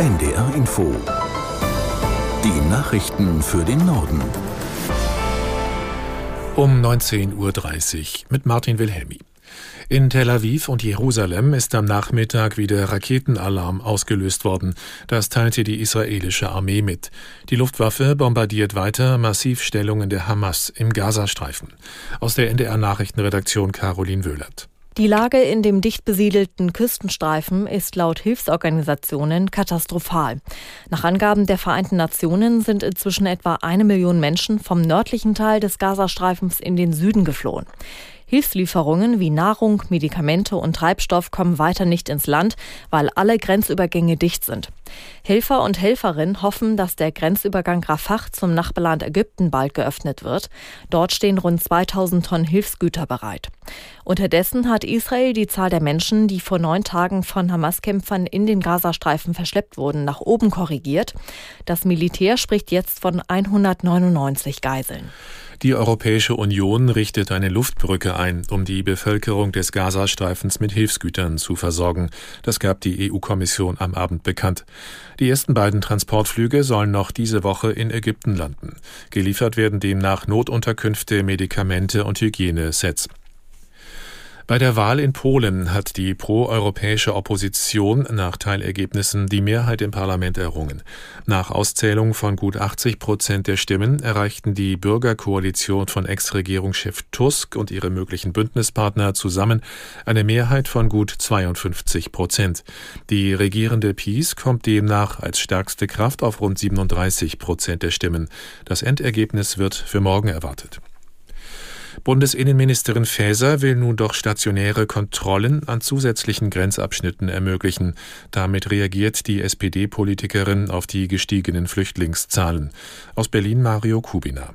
NDR Info. Die Nachrichten für den Norden. Um 19.30 Uhr mit Martin Wilhelmi. In Tel Aviv und Jerusalem ist am Nachmittag wieder Raketenalarm ausgelöst worden. Das teilte die israelische Armee mit. Die Luftwaffe bombardiert weiter massiv Stellungen der Hamas im Gazastreifen. Aus der NDR Nachrichtenredaktion Caroline Wöhlert. Die Lage in dem dicht besiedelten Küstenstreifen ist laut Hilfsorganisationen katastrophal. Nach Angaben der Vereinten Nationen sind inzwischen etwa eine Million Menschen vom nördlichen Teil des Gazastreifens in den Süden geflohen. Hilfslieferungen wie Nahrung, Medikamente und Treibstoff kommen weiter nicht ins Land, weil alle Grenzübergänge dicht sind. Helfer und Helferinnen hoffen, dass der Grenzübergang Rafah zum Nachbarland Ägypten bald geöffnet wird. Dort stehen rund 2000 Tonnen Hilfsgüter bereit. Unterdessen hat Israel die Zahl der Menschen, die vor neun Tagen von Hamas-Kämpfern in den Gazastreifen verschleppt wurden, nach oben korrigiert. Das Militär spricht jetzt von 199 Geiseln. Die Europäische Union richtet eine Luftbrücke ein, um die Bevölkerung des Gazastreifens mit Hilfsgütern zu versorgen. Das gab die EU-Kommission am Abend bekannt. Die ersten beiden Transportflüge sollen noch diese Woche in Ägypten landen. Geliefert werden demnach Notunterkünfte, Medikamente und Hygienesets. Bei der Wahl in Polen hat die proeuropäische Opposition nach Teilergebnissen die Mehrheit im Parlament errungen. Nach Auszählung von gut 80 Prozent der Stimmen erreichten die Bürgerkoalition von Ex-Regierungschef Tusk und ihre möglichen Bündnispartner zusammen eine Mehrheit von gut 52 Prozent. Die regierende PiS kommt demnach als stärkste Kraft auf rund 37 Prozent der Stimmen. Das Endergebnis wird für morgen erwartet. Bundesinnenministerin Faeser will nun doch stationäre Kontrollen an zusätzlichen Grenzabschnitten ermöglichen. Damit reagiert die SPD-Politikerin auf die gestiegenen Flüchtlingszahlen. Aus Berlin Mario Kubina.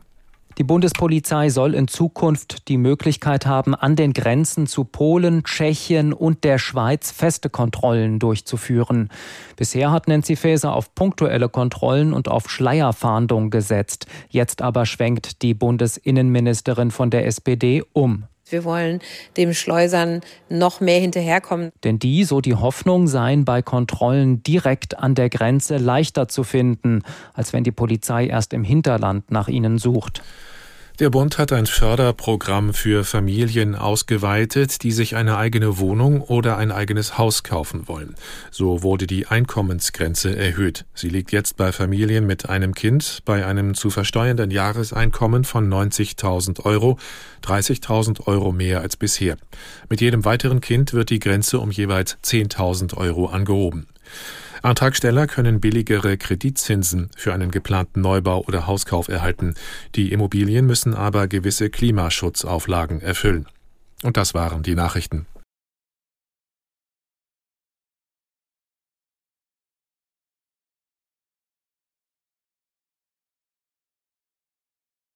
Die Bundespolizei soll in Zukunft die Möglichkeit haben, an den Grenzen zu Polen, Tschechien und der Schweiz feste Kontrollen durchzuführen. Bisher hat Nancy Faeser auf punktuelle Kontrollen und auf Schleierfahndung gesetzt. Jetzt aber schwenkt die Bundesinnenministerin von der SPD um. Wir wollen dem Schleusern noch mehr hinterherkommen. Denn die, so die Hoffnung, seien bei Kontrollen direkt an der Grenze leichter zu finden, als wenn die Polizei erst im Hinterland nach ihnen sucht. Der Bund hat ein Förderprogramm für Familien ausgeweitet, die sich eine eigene Wohnung oder ein eigenes Haus kaufen wollen. So wurde die Einkommensgrenze erhöht. Sie liegt jetzt bei Familien mit einem Kind bei einem zu versteuernden Jahreseinkommen von 90.000 Euro, 30.000 Euro mehr als bisher. Mit jedem weiteren Kind wird die Grenze um jeweils 10.000 Euro angehoben. Antragsteller können billigere Kreditzinsen für einen geplanten Neubau oder Hauskauf erhalten. Die Immobilien müssen aber gewisse Klimaschutzauflagen erfüllen. Und das waren die Nachrichten.